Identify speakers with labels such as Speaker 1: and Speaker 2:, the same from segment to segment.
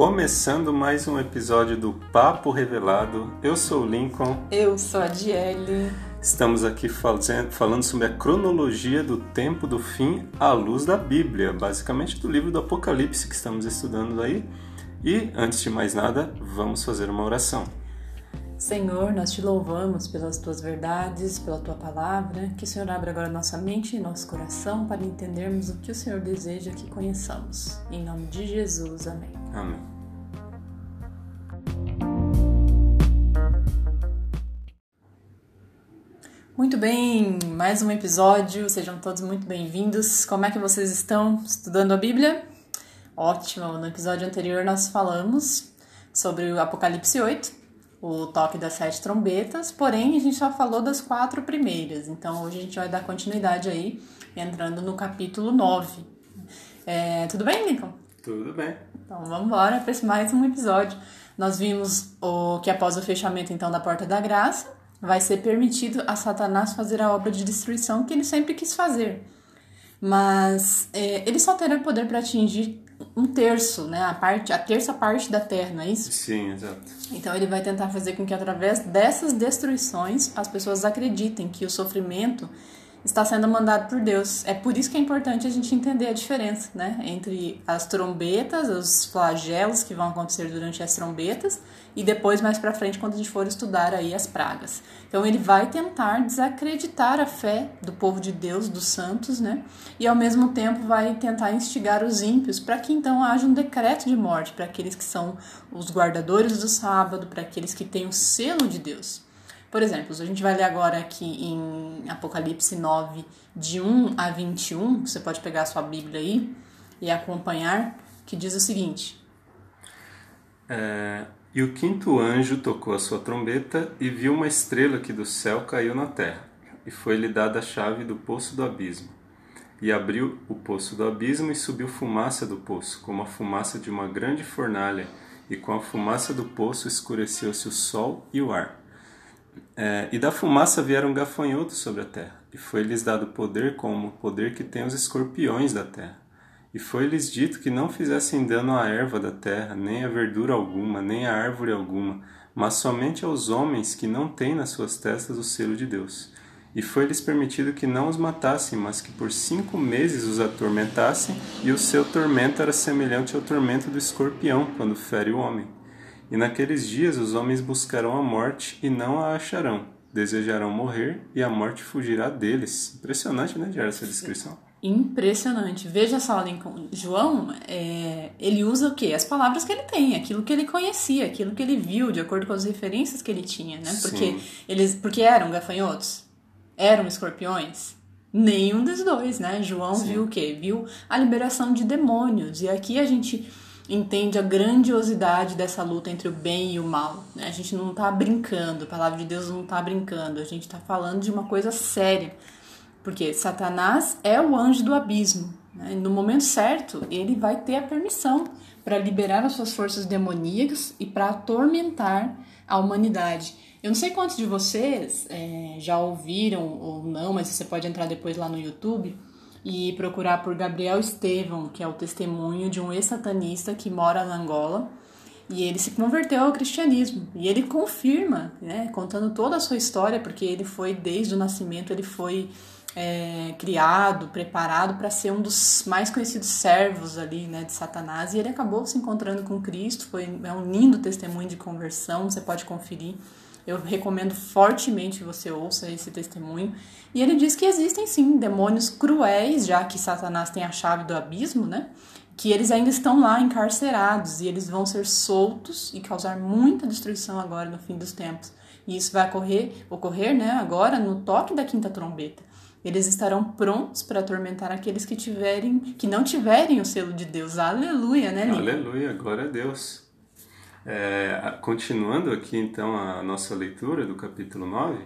Speaker 1: Começando mais um episódio do Papo Revelado. Eu sou o Lincoln.
Speaker 2: Eu sou a Diele.
Speaker 1: Estamos aqui fazendo, falando sobre a cronologia do tempo do fim à luz da Bíblia, basicamente do livro do Apocalipse que estamos estudando aí. E, antes de mais nada, vamos fazer uma oração.
Speaker 2: Senhor, nós te louvamos pelas tuas verdades, pela tua palavra. Que o Senhor abra agora nossa mente e nosso coração para entendermos o que o Senhor deseja que conheçamos. Em nome de Jesus, amém.
Speaker 1: Amém.
Speaker 2: Muito bem, mais um episódio. Sejam todos muito bem-vindos. Como é que vocês estão estudando a Bíblia? Ótimo. No episódio anterior nós falamos sobre o Apocalipse 8 o toque das sete trombetas, porém a gente só falou das quatro primeiras, então hoje a gente vai dar continuidade aí, entrando no capítulo 9. É, tudo bem, Lincoln?
Speaker 1: Tudo bem.
Speaker 2: Então vamos embora para mais um episódio. Nós vimos o que após o fechamento então da porta da graça, vai ser permitido a Satanás fazer a obra de destruição que ele sempre quis fazer. Mas é, ele só terá poder para atingir um terço, né? A parte, a terça parte da Terra, não é isso?
Speaker 1: Sim, exato.
Speaker 2: Então ele vai tentar fazer com que através dessas destruições as pessoas acreditem que o sofrimento está sendo mandado por Deus. É por isso que é importante a gente entender a diferença, né, entre as trombetas, os flagelos que vão acontecer durante as trombetas e depois mais para frente quando a gente for estudar aí as pragas. Então ele vai tentar desacreditar a fé do povo de Deus, dos santos, né? E ao mesmo tempo vai tentar instigar os ímpios para que então haja um decreto de morte para aqueles que são os guardadores do sábado, para aqueles que têm o selo de Deus. Por exemplo, a gente vai ler agora aqui em Apocalipse 9, de 1 a 21, você pode pegar a sua Bíblia aí e acompanhar, que diz o seguinte:
Speaker 1: é, E o quinto anjo tocou a sua trombeta e viu uma estrela que do céu caiu na terra, e foi-lhe dada a chave do poço do abismo. E abriu o poço do abismo e subiu fumaça do poço, como a fumaça de uma grande fornalha, e com a fumaça do poço escureceu-se o sol e o ar. É, e da fumaça vieram gafanhotos sobre a terra, e foi-lhes dado poder como o poder que tem os escorpiões da terra. E foi-lhes dito que não fizessem dano à erva da terra, nem a verdura alguma, nem a árvore alguma, mas somente aos homens que não têm nas suas testas o selo de Deus. E foi-lhes permitido que não os matassem, mas que por cinco meses os atormentassem, e o seu tormento era semelhante ao tormento do escorpião quando fere o homem. E naqueles dias os homens buscarão a morte e não a acharão. Desejarão morrer e a morte fugirá deles. Impressionante, né, Diário, essa descrição?
Speaker 2: Impressionante. Veja só, Lincoln. João, é, ele usa o quê? As palavras que ele tem, aquilo que ele conhecia, aquilo que ele viu, de acordo com as referências que ele tinha, né? Porque
Speaker 1: Sim.
Speaker 2: eles, porque eram gafanhotos, eram escorpiões. Nenhum dos dois, né? João
Speaker 1: Sim.
Speaker 2: viu o quê? Viu a liberação de demônios. E aqui a gente entende a grandiosidade dessa luta entre o bem e o mal. né? A gente não está brincando, a palavra de Deus não está brincando, a gente está falando de uma coisa séria. Porque Satanás é o anjo do abismo. né? No momento certo, ele vai ter a permissão para liberar as suas forças demoníacas e para atormentar a humanidade. Eu não sei quantos de vocês é, já ouviram ou não, mas você pode entrar depois lá no YouTube e procurar por Gabriel Estevão, que é o testemunho de um ex-satanista que mora na Angola. E ele se converteu ao cristianismo. E ele confirma, né, contando toda a sua história, porque ele foi, desde o nascimento, ele foi é, criado, preparado para ser um dos mais conhecidos servos ali, né, de Satanás. E ele acabou se encontrando com Cristo. Foi é um lindo testemunho de conversão, você pode conferir. Eu recomendo fortemente que você ouça esse testemunho. E ele diz que existem sim demônios cruéis, já que Satanás tem a chave do abismo, né? Que eles ainda estão lá encarcerados e eles vão ser soltos e causar muita destruição agora no fim dos tempos. E isso vai ocorrer, ocorrer, né, agora no toque da quinta trombeta. Eles estarão prontos para atormentar aqueles que tiverem, que não tiverem o selo de Deus. Aleluia, né, Lili?
Speaker 1: Aleluia, glória a Deus. É, continuando aqui então a nossa leitura do capítulo 9,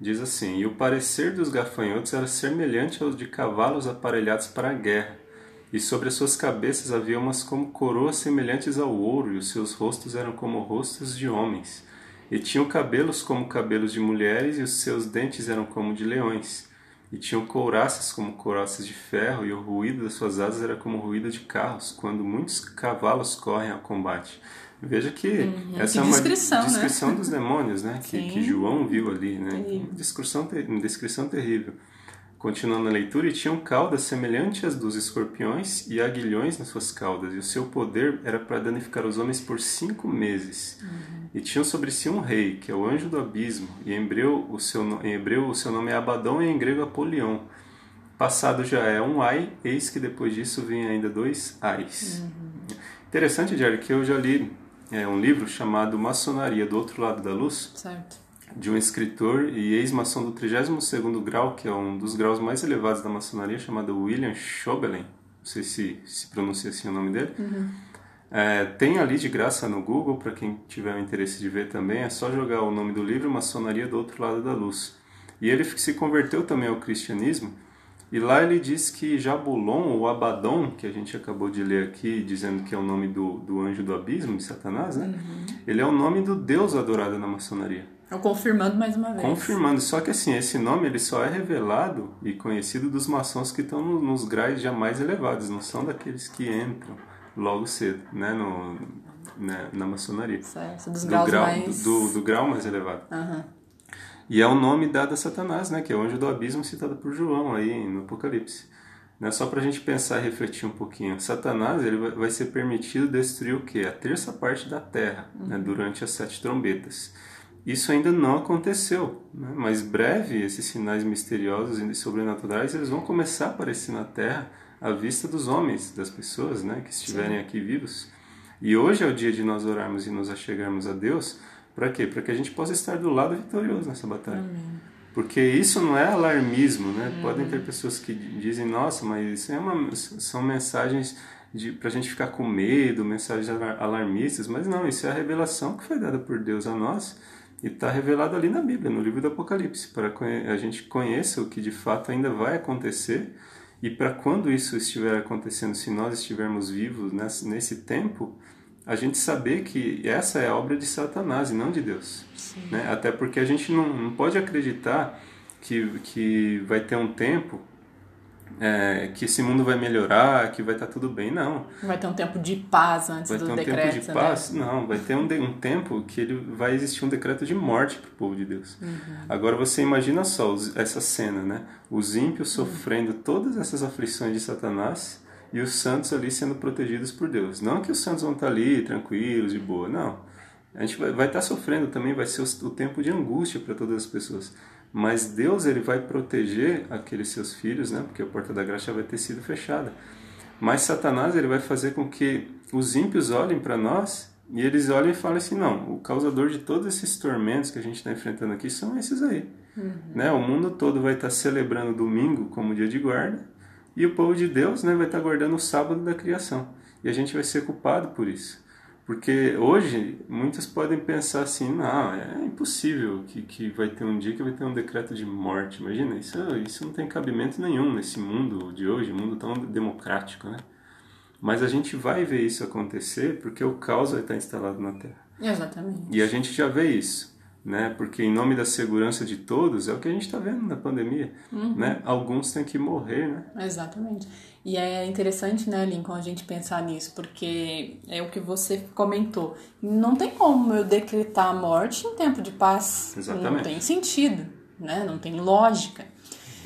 Speaker 1: diz assim: E o parecer dos gafanhotos era semelhante aos de cavalos aparelhados para a guerra, e sobre as suas cabeças havia umas como coroas semelhantes ao ouro, e os seus rostos eram como rostos de homens. E tinham cabelos como cabelos de mulheres, e os seus dentes eram como de leões. e tinham couraças como couraças de ferro, e o ruído das suas asas era como o ruído de carros, quando muitos cavalos correm ao combate. Veja que
Speaker 2: Uhum,
Speaker 1: essa
Speaker 2: que
Speaker 1: é uma
Speaker 2: descrição, né?
Speaker 1: descrição dos demônios, né? Que, que João viu ali, né? Descrição, descrição terrível. Continuando a leitura, e tinham caudas semelhantes às dos escorpiões e aguilhões nas suas caudas, e o seu poder era para danificar os homens por cinco meses. E tinham sobre si um rei, que é o anjo do abismo, e em hebreu o seu, em hebreu o seu nome é Abaddon e em grego Apolion. Passado já é um ai, eis que depois disso vem ainda dois ais. Interessante, Jerry, que eu já li é, um livro chamado Maçonaria do Outro Lado da Luz,
Speaker 2: Certo.
Speaker 1: de um escritor e ex-maçom do 32º grau, que é um dos graus mais elevados da maçonaria, chamado William Chobelin. Não sei se se pronuncia assim o nome dele. É, tem ali de graça no Google, para quem tiver o interesse de ver também, é só jogar o nome do livro Maçonaria do Outro Lado da Luz. E ele se converteu também ao cristianismo, e lá ele diz que Jabulon, ou Abaddon, que a gente acabou de ler aqui, dizendo que é o nome do, do anjo do abismo, de Satanás, né? Ele é o nome do Deus adorado na maçonaria.
Speaker 2: Eu confirmando mais uma vez.
Speaker 1: Confirmando, só que assim, esse nome ele só é revelado e conhecido dos maçons que estão no- nos graus já mais elevados, não são daqueles que entram logo cedo, né, no, né, na maçonaria.
Speaker 2: Certo, dos
Speaker 1: Do
Speaker 2: graus
Speaker 1: grau,
Speaker 2: mais...
Speaker 1: do, do grau mais elevado.
Speaker 2: Aham.
Speaker 1: E é o nome dado a Satanás, né, que é o anjo do abismo citado por João aí no Apocalipse. Né, só para a gente pensar e refletir um pouquinho. Satanás ele vai, ser permitido destruir o quê? A terça parte da terra, né, durante as sete trombetas. Isso ainda não aconteceu, né? mas breve esses sinais misteriosos e sobrenaturais eles vão começar a aparecer na Terra à vista dos homens, das pessoas, né, que estiverem aqui vivos. E hoje é o dia de nós orarmos e nos achegarmos a Deus, para quê? Para que a gente possa estar do lado vitorioso nessa batalha. Porque isso não é alarmismo, né? Podem ter pessoas que dizem, nossa, mas isso é uma, são mensagens para a gente ficar com medo, mensagens alar- alarmistas, mas não, isso é a revelação que foi dada por Deus a nós e está revelado ali na Bíblia, no livro do Apocalipse, para que a gente conheça o que de fato ainda vai acontecer e para quando isso estiver acontecendo, se nós estivermos vivos nesse tempo, a gente saber que essa é a obra de Satanás e não de Deus. Né? Até porque a gente não, não pode acreditar que, que vai ter um tempo é, que esse mundo vai melhorar, que vai estar tudo bem. Não.
Speaker 2: Vai ter um tempo de paz antes
Speaker 1: Vai
Speaker 2: do
Speaker 1: ter um
Speaker 2: decreto,
Speaker 1: tempo de
Speaker 2: né?
Speaker 1: paz? Não, vai ter um, de- um tempo que ele vai existir um decreto de morte para o povo de Deus.
Speaker 2: Uhum.
Speaker 1: Agora você imagina só os- essa cena, né? Os ímpios
Speaker 2: Uhum.
Speaker 1: sofrendo todas essas aflições de Satanás e os santos ali sendo protegidos por Deus. Não que os santos vão estar ali tranquilos, de boa, não. A gente vai, vai estar sofrendo também, vai ser o, o tempo de angústia para todas as pessoas. Mas Deus ele vai proteger aqueles seus filhos, né? Porque a porta da graça vai ter sido fechada. Mas Satanás ele vai fazer com que os ímpios olhem para nós e eles olhem e falem assim: não, o causador de todos esses tormentos que a gente está enfrentando aqui são esses aí. Né? O mundo todo vai estar celebrando domingo como dia de guarda e o povo de Deus né, vai estar guardando o sábado da criação. E a gente vai ser culpado por isso. Porque hoje muitos podem pensar assim: não, é impossível que, que vai ter um dia que vai ter um decreto de morte. Imagina, isso, isso não tem cabimento nenhum nesse mundo de hoje, um mundo tão democrático, né? Mas a gente vai ver isso acontecer porque o caos vai estar instalado na Terra.
Speaker 2: Exatamente.
Speaker 1: E a gente já vê isso, né? Porque em nome da segurança de todos, é o que a gente está vendo na pandemia, né? Alguns têm que morrer, né?
Speaker 2: Exatamente. E é interessante, né, Lincoln, a gente pensar nisso, porque é o que você comentou. Não tem como eu decretar a morte em tempo de paz.
Speaker 1: Exatamente.
Speaker 2: Não tem sentido, né? Não tem lógica.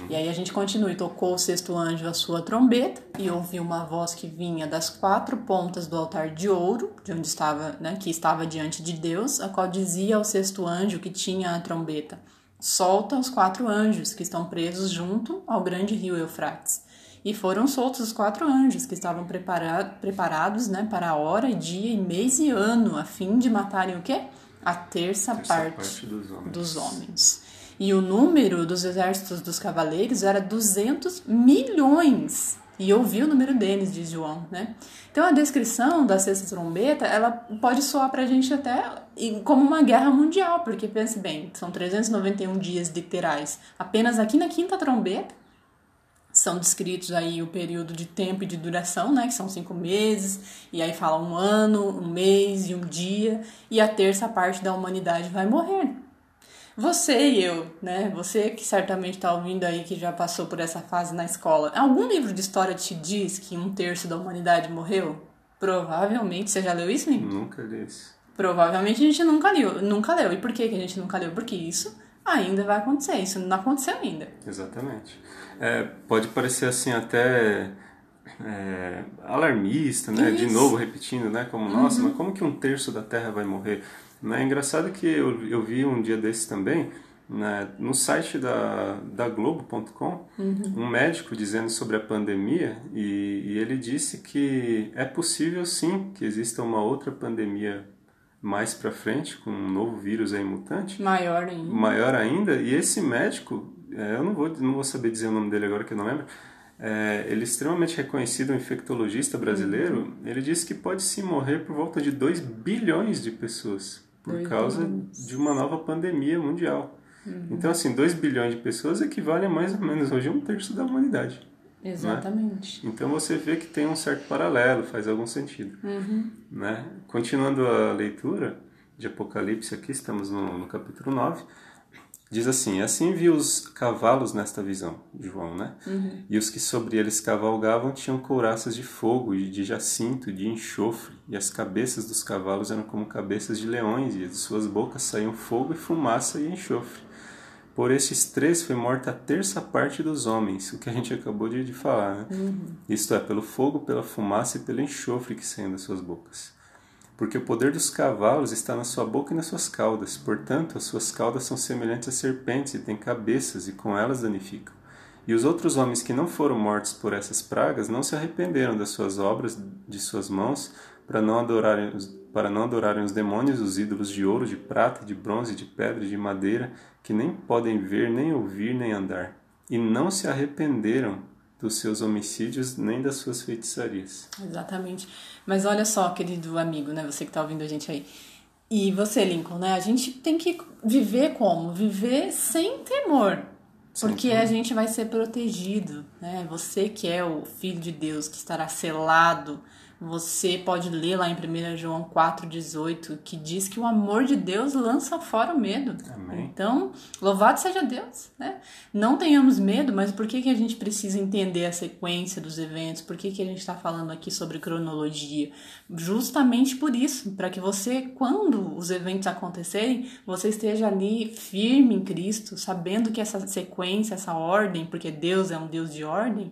Speaker 2: E aí a gente continua, e tocou o sexto anjo a sua trombeta, e ouviu uma voz que vinha das quatro pontas do altar de ouro, de onde estava, né, que estava diante de Deus, a qual dizia ao sexto anjo que tinha a trombeta: Solta os quatro anjos que estão presos junto ao grande rio Eufrates. E foram soltos os quatro anjos que estavam prepara preparados né, para a hora, dia, e mês e ano, a fim de matarem o quê? A terça,
Speaker 1: Essa
Speaker 2: parte,
Speaker 1: parte dos homens.
Speaker 2: dos homens. E o número dos exércitos dos cavaleiros era 200 milhões. E eu vi o número deles, diz João, né? Então a descrição da sexta trombeta, ela pode soar pra gente até como uma guerra mundial, porque pense bem, são 391 dias literais. Apenas aqui na quinta trombeta são descritos aí o período de tempo e de duração, né, que são cinco meses, e aí fala um ano, um mês e um dia, e a terça parte da humanidade vai morrer. Você e eu, né? Você que certamente está ouvindo aí que já passou por essa fase na escola. Algum livro de história te diz que um terço da humanidade morreu? Provavelmente. Você já leu isso, Nico?
Speaker 1: Nunca li isso.
Speaker 2: Provavelmente a gente nunca leu. Nunca leu. E por que, que a gente nunca leu? Porque isso ainda vai acontecer. Isso não aconteceu ainda.
Speaker 1: Exatamente. É, pode parecer assim até é, alarmista, né? Isso. De novo repetindo, né? Como, nossa, uhum. mas como que um terço da Terra vai morrer? É engraçado que eu, eu vi um dia desses também, né, no site da, da Globo.com, uhum. um médico dizendo sobre a pandemia e, e, ele disse que é possível sim que exista uma outra pandemia mais para frente com um novo vírus aí mutante.
Speaker 2: Maior ainda.
Speaker 1: Maior ainda. E esse médico é, eu não vou não vou saber dizer o nome dele agora que eu não lembro é, ele é extremamente reconhecido, um infectologista brasileiro, uhum. ele disse que pode se morrer por volta de 2 bilhões de pessoas por dois causa de uma nova pandemia mundial. Uhum. Então, assim, 2 bilhões de pessoas equivale a mais ou menos hoje um terço da humanidade.
Speaker 2: Né? Exatamente.
Speaker 1: Né? Então você vê que tem um certo paralelo, faz algum sentido. Uhum. Né? Continuando a leitura de Apocalipse, aqui estamos no, no capítulo 9. Diz assim: Assim vi os cavalos nesta visão, João, né? Uhum. E os que sobre eles cavalgavam tinham couraças de fogo e de jacinto de enxofre, e as cabeças dos cavalos eram como cabeças de leões, e de suas bocas saíam fogo e fumaça e enxofre. Por estes três foi morta a terça parte dos homens, o que a gente acabou de, de falar, né? Uhum. Isto é, pelo fogo, pela fumaça e pelo enxofre que saem das suas bocas porque o poder dos cavalos está na sua boca e nas suas caudas. Portanto, as suas caudas são semelhantes a serpentes e têm cabeças, e com elas danificam. E os outros homens que não foram mortos por essas pragas não se arrependeram das suas obras de suas mãos para não adorarem para não adorarem os demônios, os ídolos de ouro, de prata, de bronze, de pedra e de madeira, que nem podem ver, nem ouvir, nem andar. E não se arrependeram dos seus homicídios nem das suas feitiçarias.
Speaker 2: Exatamente. Mas olha só, querido amigo, né, você que está ouvindo a gente aí. E você, Lincoln, né? A gente tem que viver como? Viver sem temor. Porque Sim. a gente vai ser protegido, né? Você que é o filho de Deus, que estará selado você pode ler lá em 1 João 4,18 que diz que o amor de Deus lança fora o medo. Amém. Então, louvado seja Deus. Né? Não tenhamos medo, mas por que, que a gente precisa entender a sequência dos eventos? Por que, que a gente está falando aqui sobre cronologia? Justamente por isso, para que você, quando os eventos acontecerem, você esteja ali firme em Cristo, sabendo que essa sequência, essa ordem, porque Deus é um Deus de ordem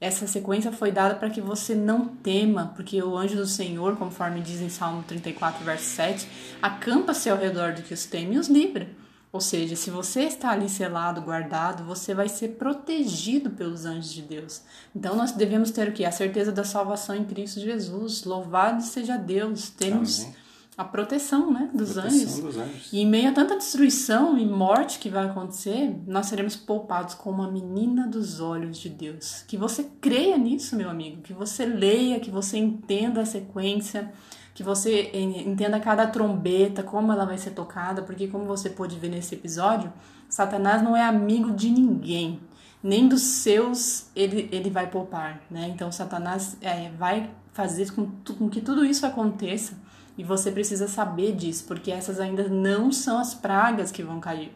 Speaker 2: essa sequência foi dada para que você não tema, porque o anjo do Senhor, conforme diz em Salmo 34, verso 7, acampa-se ao redor do que os teme e os livra. Ou seja, se você está ali selado, guardado, você vai ser protegido pelos anjos de Deus. Então nós devemos ter o que? A certeza da salvação em Cristo Jesus. Louvado seja Deus. Temos Amém a proteção, né, dos, proteção anjos. dos anjos. E em meio a tanta destruição e morte que vai acontecer, nós seremos poupados com uma menina dos olhos de Deus. Que você creia nisso, meu amigo, que você leia, que você entenda a sequência, que você entenda cada trombeta, como ela vai ser tocada, porque como você pôde ver nesse episódio, Satanás não é amigo de ninguém. Nem dos seus ele, ele vai poupar, né? Então Satanás é, vai fazer com, com que tudo isso aconteça e você precisa saber disso, porque essas ainda não são as pragas que vão cair.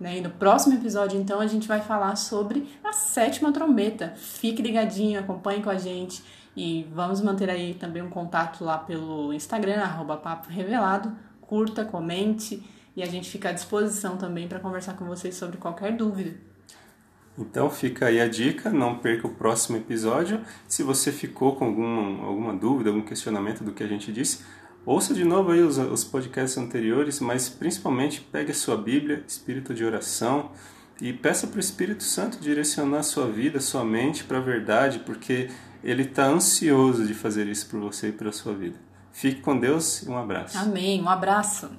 Speaker 2: Né? E no próximo episódio, então, a gente vai falar sobre a sétima trombeta. Fique ligadinho, acompanhe com a gente e vamos manter aí também um contato lá pelo Instagram, arroba Papo Revelado. Curta, comente e a gente fica à disposição também para conversar com vocês sobre qualquer dúvida.
Speaker 1: Então fica aí a dica, não perca o próximo episódio. Se você ficou com alguma, alguma dúvida, algum questionamento do que a gente disse, Ouça de novo aí os, os podcasts anteriores, mas principalmente pegue a sua Bíblia, espírito de oração, e peça para o Espírito Santo direcionar a sua vida, a sua mente para a verdade, porque ele está ansioso de fazer isso por você e para a sua vida. Fique com Deus e um abraço.
Speaker 2: Amém. Um abraço.